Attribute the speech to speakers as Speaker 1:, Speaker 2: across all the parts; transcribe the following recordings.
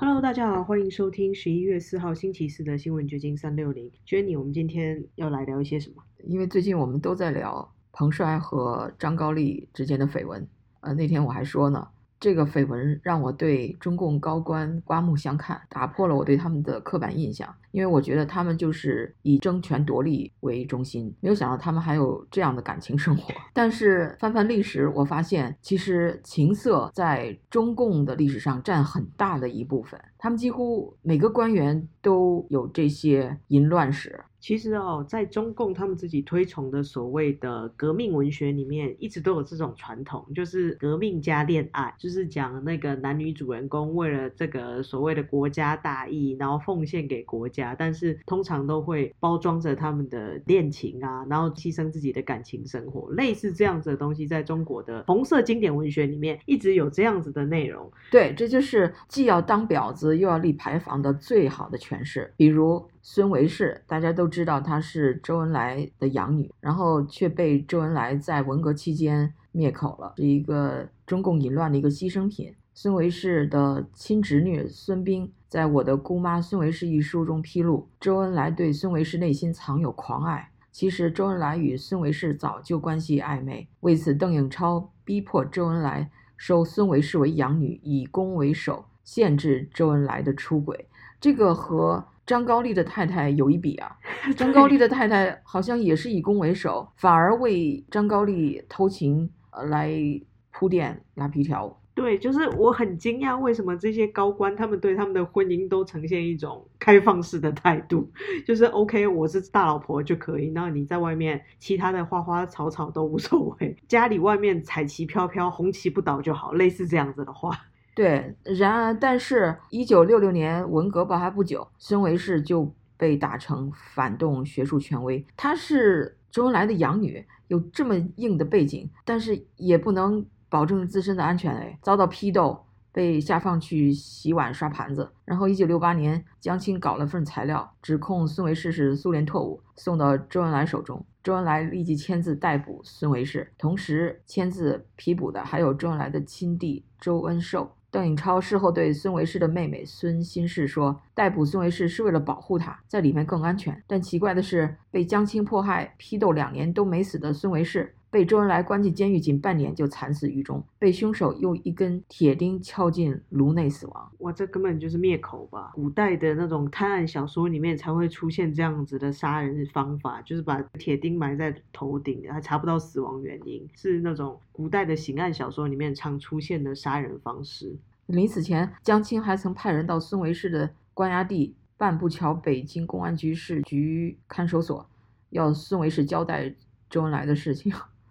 Speaker 1: Hello，大家好，欢迎收听十一月四号星期四的新闻掘金三六零。Jenny，我们今天要来聊一些什么？
Speaker 2: 因为最近我们都在聊彭帅和张高丽之间的绯闻，呃，那天我还说呢。这个绯闻让我对中共高官刮目相看，打破了我对他们的刻板印象。因为我觉得他们就是以争权夺利为中心，没有想到他们还有这样的感情生活。但是翻翻历史，我发现其实情色在中共的历史上占很大的一部分，他们几乎每个官员都有这些淫乱史。
Speaker 1: 其实哦，在中共他们自己推崇的所谓的革命文学里面，一直都有这种传统，就是革命加恋爱，就是讲那个男女主人公为了这个所谓的国家大义，然后奉献给国家，但是通常都会包装着他们的恋情啊，然后牺牲自己的感情生活，类似这样子的东西，在中国的红色经典文学里面一直有这样子的内容。
Speaker 2: 对，这就是既要当婊子又要立牌坊的最好的诠释，比如。孙维世，大家都知道她是周恩来的养女，然后却被周恩来在文革期间灭口了，是一个中共淫乱的一个牺牲品。孙维世的亲侄女孙冰，在我的姑妈孙维世一书中披露，周恩来对孙维世内心藏有狂爱。其实周恩来与孙维世早就关系暧昧，为此邓颖超逼迫周恩来收孙维世为养女，以攻为守，限制周恩来的出轨。这个和。张高丽的太太有一比啊，张高丽的太太 好像也是以攻为守，反而为张高丽偷情呃来铺垫拉皮条。
Speaker 1: 对，就是我很惊讶，为什么这些高官他们对他们的婚姻都呈现一种开放式的态度，就是 OK，我是大老婆就可以，那你在外面其他的花花草草都无所谓，家里外面彩旗飘飘，红旗不倒就好，类似这样子的话。
Speaker 2: 对，然而，但是，一九六六年文革爆发不久，孙维世就被打成反动学术权威。她是周恩来的养女，有这么硬的背景，但是也不能保证自身的安全。哎，遭到批斗，被下放去洗碗刷盘子。然后，一九六八年，江青搞了份材料，指控孙维世是苏联特务，送到周恩来手中。周恩来立即签字逮捕孙维世，同时签字批捕的还有周恩来的亲弟周恩寿。邓颖超事后对孙维世的妹妹孙新世说：“逮捕孙维世是为了保护他，在里面更安全。”但奇怪的是，被江青迫害、批斗两年都没死的孙维世。被周恩来关进监狱仅半年就惨死狱中，被凶手用一根铁钉敲进颅内死亡。
Speaker 1: 哇，这根本就是灭口吧！古代的那种探案小说里面才会出现这样子的杀人方法，就是把铁钉埋在头顶，还查不到死亡原因，是那种古代的刑案小说里面常出现的杀人方式。
Speaker 2: 临死前，江青还曾派人到孙维世的关押地半步桥北京公安局市局看守所，要孙维世交代周恩来的事情。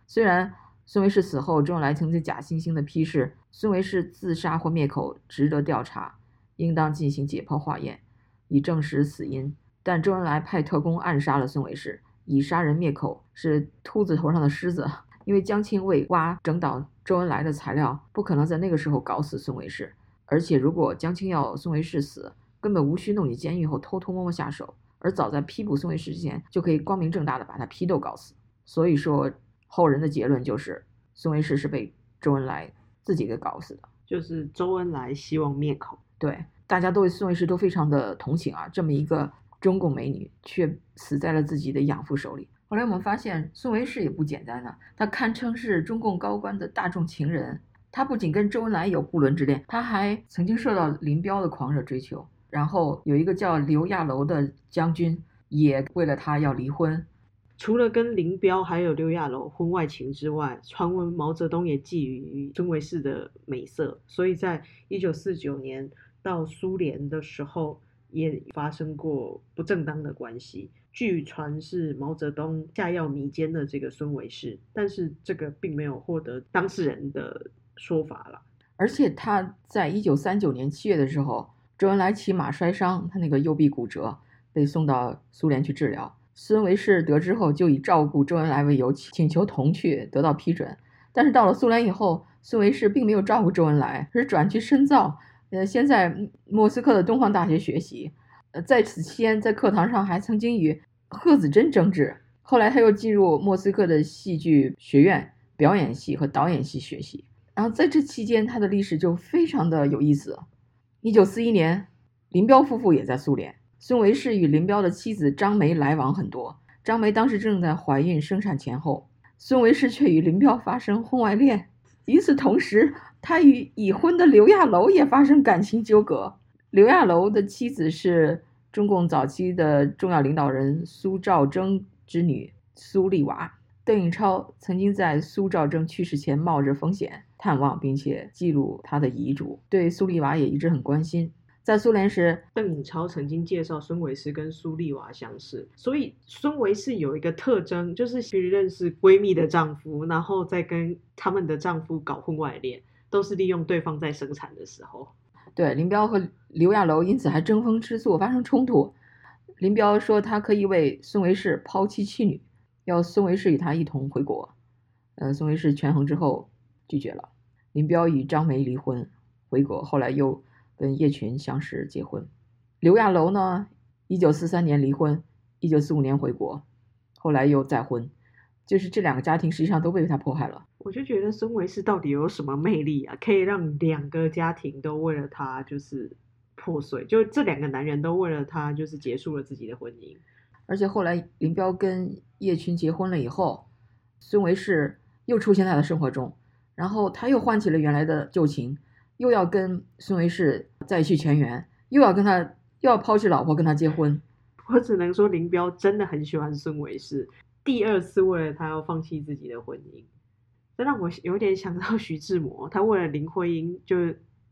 Speaker 2: 虽然孙维世死后，周恩来曾经假惺惺地批示孙维世自杀或灭口值得调查，应当进行解剖化验，以证实死因。但周恩来派特工暗杀了孙维世，以杀人灭口是秃子头上的虱子。因为江青为挖整倒周恩来的材料，不可能在那个时候搞死孙维世。而且，如果江青要孙维世死，根本无需弄进监狱后偷偷摸摸下手，而早在批捕孙维世之前，就可以光明正大的把他批斗搞死。所以说。后人的结论就是，孙维世是被周恩来自己给搞死的，
Speaker 1: 就是周恩来希望灭口。
Speaker 2: 对，大家都对孙维世都非常的同情啊，这么一个中共美女却死在了自己的养父手里。后来我们发现，孙维世也不简单啊，他堪称是中共高官的大众情人。他不仅跟周恩来有不伦之恋，他还曾经受到林彪的狂热追求。然后有一个叫刘亚楼的将军，也为了他要离婚。
Speaker 1: 除了跟林彪还有刘亚楼婚外情之外，传闻毛泽东也觊觎孙维世的美色，所以在一九四九年到苏联的时候，也发生过不正当的关系。据传是毛泽东下药迷奸了这个孙维世，但是这个并没有获得当事人的说法了。
Speaker 2: 而且他在一九三九年七月的时候，周恩来骑马摔伤，他那个右臂骨折，被送到苏联去治疗。孙维世得知后，就以照顾周恩来为由，请求同去，得到批准。但是到了苏联以后，孙维世并没有照顾周恩来，而是转去深造，呃，先在莫斯科的东方大学学习。呃，在此期间，在课堂上还曾经与贺子珍争执。后来他又进入莫斯科的戏剧学院表演系和导演系学习。然后在这期间，他的历史就非常的有意思。一九四一年，林彪夫妇也在苏联。孙维世与林彪的妻子张梅来往很多。张梅当时正在怀孕生产前后，孙维世却与林彪发生婚外恋。与此同时，他与已婚的刘亚楼也发生感情纠葛。刘亚楼的妻子是中共早期的重要领导人苏兆征之女苏丽娃。邓颖超曾经在苏兆征去世前冒着风险探望，并且记录他的遗嘱，对苏丽娃也一直很关心。在苏联时，
Speaker 1: 邓颖超曾经介绍孙维世跟苏丽娃相识，所以孙维世有一个特征，就是去认识闺蜜的丈夫，然后再跟他们的丈夫搞婚外恋，都是利用对方在生产的时候。
Speaker 2: 对林彪和刘亚楼因此还争风吃醋，发生冲突。林彪说他可以为孙维世抛妻弃女。要孙维世与他一同回国，呃，孙维世权衡之后拒绝了。林彪与张梅离婚，回国，后来又跟叶群相识结婚。刘亚楼呢，一九四三年离婚，一九四五年回国，后来又再婚，就是这两个家庭实际上都被他迫害了。
Speaker 1: 我就觉得孙维世到底有什么魅力啊，可以让两个家庭都为了他就是破碎，就这两个男人都为了他就是结束了自己的婚姻。
Speaker 2: 而且后来林彪跟叶群结婚了以后，孙维世又出现在他的生活中，然后他又唤起了原来的旧情，又要跟孙维世再续前缘，又要跟他又要抛弃老婆跟他结婚。
Speaker 1: 我只能说林彪真的很喜欢孙维世，第二次为了他要放弃自己的婚姻，这让我有点想到徐志摩，他为了林徽因就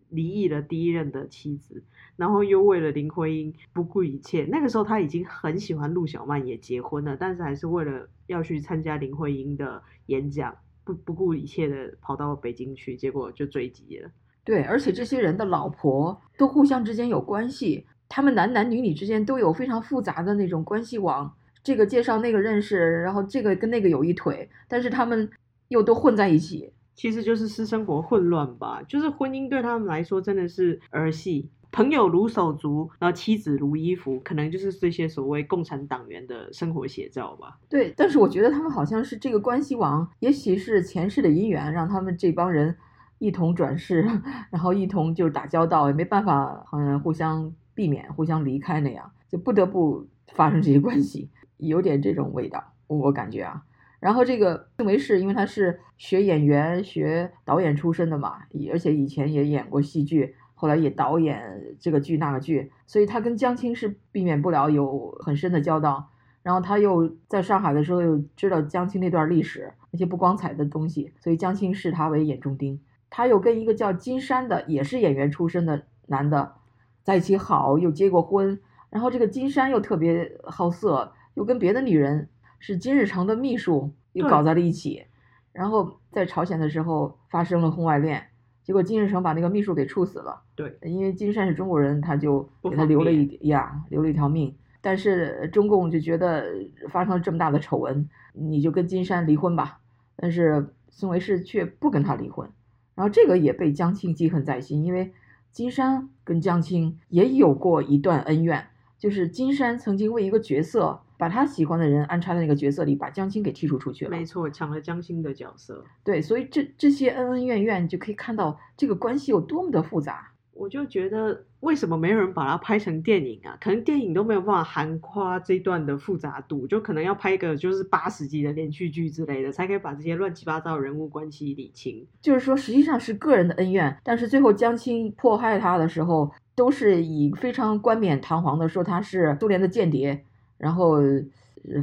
Speaker 1: 离异了第一任的妻子。然后又为了林徽因不顾一切，那个时候他已经很喜欢陆小曼，也结婚了，但是还是为了要去参加林徽因的演讲，不不顾一切的跑到北京去，结果就坠机了。
Speaker 2: 对，而且这些人的老婆都互相之间有关系，他们男男女女之间都有非常复杂的那种关系网，这个介绍那个认识，然后这个跟那个有一腿，但是他们又都混在一起，
Speaker 1: 其实就是私生活混乱吧，就是婚姻对他们来说真的是儿戏。朋友如手足，然后妻子如衣服，可能就是这些所谓共产党员的生活写照吧。
Speaker 2: 对，但是我觉得他们好像是这个关系网，也许是前世的姻缘，让他们这帮人一同转世，然后一同就打交道，也没办法，好像互相避免、互相离开那样，就不得不发生这些关系，有点这种味道，我感觉啊。然后这个邓维世，因为他是学演员、学导演出身的嘛，而且以前也演过戏剧。后来也导演这个剧那个剧，所以他跟江青是避免不了有很深的交道。然后他又在上海的时候又知道江青那段历史那些不光彩的东西，所以江青视他为眼中钉。他又跟一个叫金山的也是演员出身的男的在一起好，又结过婚。然后这个金山又特别好色，又跟别的女人是金日成的秘书又搞在了一起。然后在朝鲜的时候发生了婚外恋。结果金日成把那个秘书给处死了。
Speaker 1: 对，
Speaker 2: 因为金山是中国人，他就给他留了一呀，留了一条命。但是中共就觉得发生了这么大的丑闻，你就跟金山离婚吧。但是孙维世却不跟他离婚，然后这个也被江青记恨在心，因为金山跟江青也有过一段恩怨，就是金山曾经为一个角色。把他喜欢的人安插在那个角色里，把江青给剔除出去了。
Speaker 1: 没错，抢了江青的角色。
Speaker 2: 对，所以这这些恩恩怨怨就可以看到这个关系有多么的复杂。
Speaker 1: 我就觉得，为什么没有人把它拍成电影啊？可能电影都没有办法含夸这段的复杂度，就可能要拍一个就是八十集的连续剧之类的，才可以把这些乱七八糟人物关系理清。
Speaker 2: 就是说，实际上是个人的恩怨，但是最后江青迫害他的时候，都是以非常冠冕堂皇的说他是苏联的间谍。然后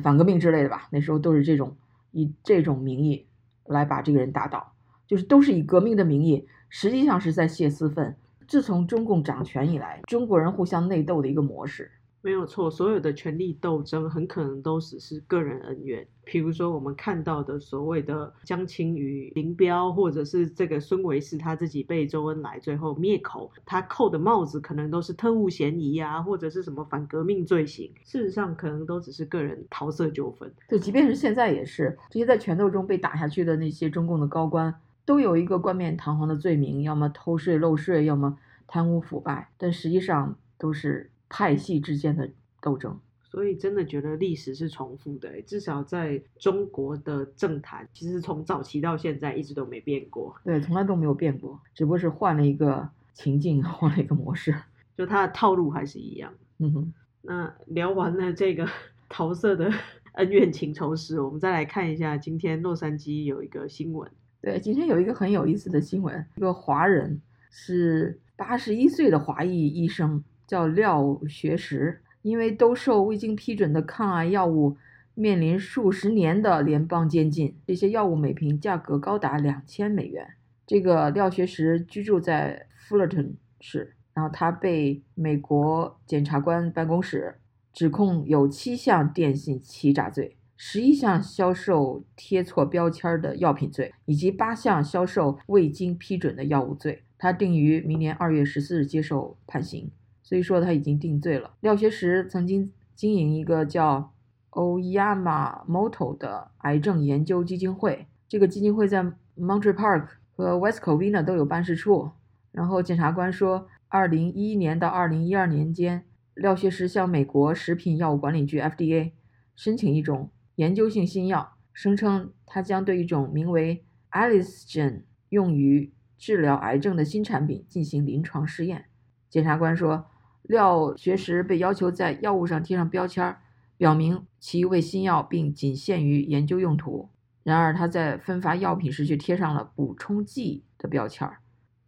Speaker 2: 反革命之类的吧，那时候都是这种以这种名义来把这个人打倒，就是都是以革命的名义，实际上是在泄私愤。自从中共掌权以来，中国人互相内斗的一个模式。
Speaker 1: 没有错，所有的权力斗争很可能都只是个人恩怨。比如说，我们看到的所谓的江青与林彪，或者是这个孙维世他自己被周恩来最后灭口，他扣的帽子可能都是特务嫌疑啊，或者是什么反革命罪行。事实上，可能都只是个人桃色纠纷。
Speaker 2: 对，即便是现在也是，这些在权斗中被打下去的那些中共的高官，都有一个冠冕堂皇的罪名，要么偷税漏税，要么贪污腐败，但实际上都是。派系之间的斗争，
Speaker 1: 所以真的觉得历史是重复的。至少在中国的政坛，其实从早期到现在一直都没变过。
Speaker 2: 对，从来都没有变过，只不过是换了一个情境，换了一个模式。
Speaker 1: 就它的套路还是一样。
Speaker 2: 嗯哼，
Speaker 1: 那聊完了这个 桃色的 恩怨情仇史，我们再来看一下今天洛杉矶有一个新闻。
Speaker 2: 对，今天有一个很有意思的新闻，一个华人是八十一岁的华裔医生，叫廖学石，因为兜售未经批准的抗癌药物，面临数十年的联邦监禁。这些药物每瓶价格高达两千美元。这个廖学石居住在 Fullerton 市，然后他被美国检察官办公室指控有七项电信欺诈罪。十一项销售贴错标签的药品罪，以及八项销售未经批准的药物罪，他定于明年二月十四日接受判刑。所以说他已经定罪了。廖学石曾经经营一个叫 Oyama Moto 的癌症研究基金会，这个基金会在 Montre Park 和 West Covina 都有办事处。然后检察官说，二零一一年到二零一二年间，廖学石向美国食品药物管理局 FDA 申请一种。研究性新药声称，它将对一种名为 Alisgen 用于治疗癌症的新产品进行临床试验。检察官说，廖学时被要求在药物上贴上标签，表明其为新药并仅限于研究用途。然而，他在分发药品时却贴上了补充剂的标签，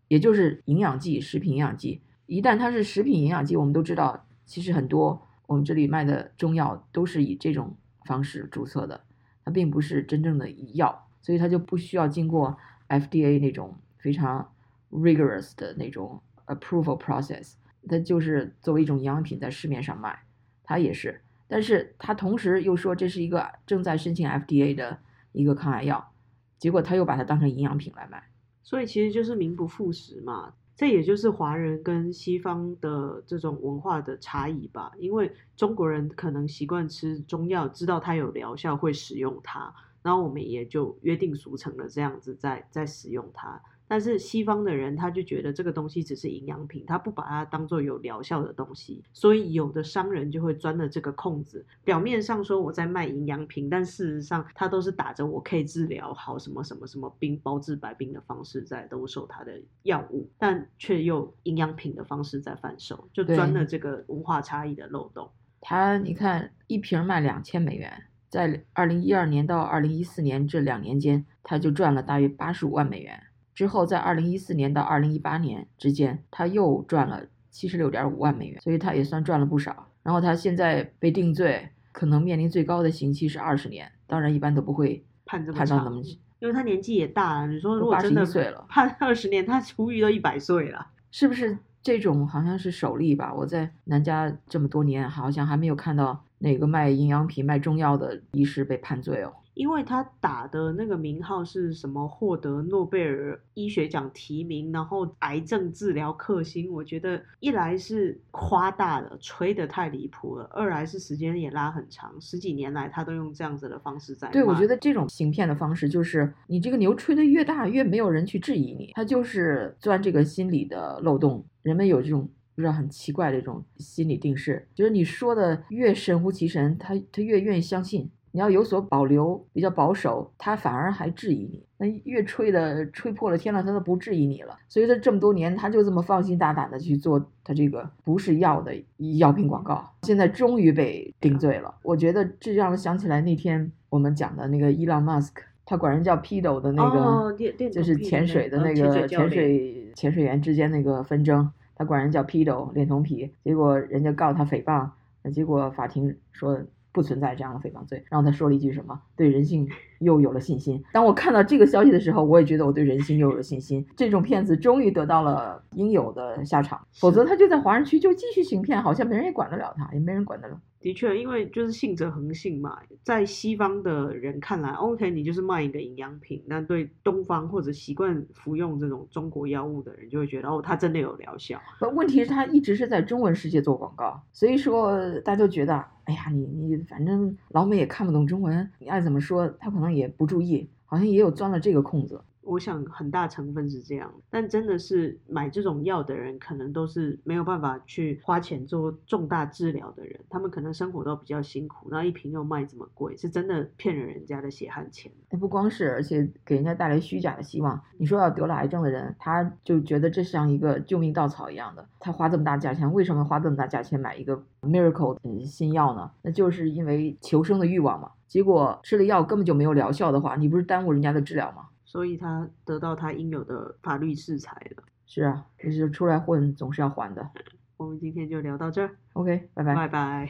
Speaker 2: 也就是营养剂、食品营养剂。一旦它是食品营养剂，我们都知道，其实很多我们这里卖的中药都是以这种。方式注册的，它并不是真正的药，所以它就不需要经过 FDA 那种非常 rigorous 的那种 approval process，它就是作为一种营养品在市面上卖，它也是，但是它同时又说这是一个正在申请 FDA 的一个抗癌药，结果他又把它当成营养品来卖，
Speaker 1: 所以其实就是名不副实嘛。这也就是华人跟西方的这种文化的差异吧，因为中国人可能习惯吃中药，知道它有疗效，会使用它，然后我们也就约定俗成了这样子在在使用它。但是西方的人他就觉得这个东西只是营养品，他不把它当做有疗效的东西，所以有的商人就会钻了这个空子，表面上说我在卖营养品，但事实上他都是打着我可以治疗好什么什么什么病、包治百病的方式在兜售他的药物，但却用营养品的方式在贩售，就钻了这个文化差异的漏洞。
Speaker 2: 他你看一瓶卖两千美元，在二零一二年到二零一四年这两年间，他就赚了大约八十五万美元。之后，在二零一四年到二零一八年之间，他又赚了七十六点五万美元，所以他也算赚了不少。然后他现在被定罪，可能面临最高的刑期是二十年。当然，一般都不会
Speaker 1: 判这么
Speaker 2: 判到那么，
Speaker 1: 因为他年纪也大了。你说如果真的判二十年，他出狱都一百岁了，
Speaker 2: 是不是？这种好像是首例吧？我在南加这么多年，好像还没有看到哪个卖营养品、卖中药的医师被判罪哦。
Speaker 1: 因为他打的那个名号是什么？获得诺贝尔医学奖提名，然后癌症治疗克星。我觉得一来是夸大了，吹得太离谱了；二来是时间也拉很长，十几年来他都用这样子的方式在。
Speaker 2: 对，我觉得这种行骗的方式就是你这个牛吹得越大，越没有人去质疑你，他就是钻这个心理的漏洞。人们有这种不知道很奇怪的这种心理定势，就是你说的越神乎其神，他他越愿意相信。你要有所保留，比较保守，他反而还质疑你。那越吹的吹破了天了，他都不质疑你了。所以他这么多年，他就这么放心大胆的去做他这个不是药的药品广告。现在终于被定罪了。我觉得这让我想起来那天我们讲的那个伊朗马斯克，他管人叫 Pedo 的那个，就是潜水的那个潜水潜水员之间那个纷争，他管人叫 Pedo 恋童癖，结果人家告他诽谤，结果法庭说。不存在这样的诽谤罪。然后他说了一句什么？对人性又有了信心。当我看到这个消息的时候，我也觉得我对人性又有了信心。这种骗子终于得到了应有的下场，否则他就在华人区就继续行骗，好像没人也管得了他，也没人管得了。
Speaker 1: 的确，因为就是信者恒信嘛，在西方的人看来，OK，你就是卖一个营养品。那对东方或者习惯服用这种中国药物的人，就会觉得哦，它真的有疗效。
Speaker 2: 问题是，他一直是在中文世界做广告，所以说大家都觉得，哎呀，你你反正老美也看不懂中文，你爱怎么说，他可能也不注意，好像也有钻了这个空子。
Speaker 1: 我想很大成分是这样，但真的是买这种药的人，可能都是没有办法去花钱做重大治疗的人，他们可能生活都比较辛苦，然后一瓶又卖这么贵，是真的骗了人家的血汗钱。
Speaker 2: 哎，不光是，而且给人家带来虚假的希望。你说要得了癌症的人，他就觉得这像一个救命稻草一样的，他花这么大价钱，为什么花这么大价钱买一个 miracle 新药呢？那就是因为求生的欲望嘛。结果吃了药根本就没有疗效的话，你不是耽误人家的治疗吗？
Speaker 1: 所以他得到他应有的法律制裁了。
Speaker 2: 是啊，就是出来混总是要还的。
Speaker 1: 我们今天就聊到这儿
Speaker 2: ，OK，拜拜，
Speaker 1: 拜拜。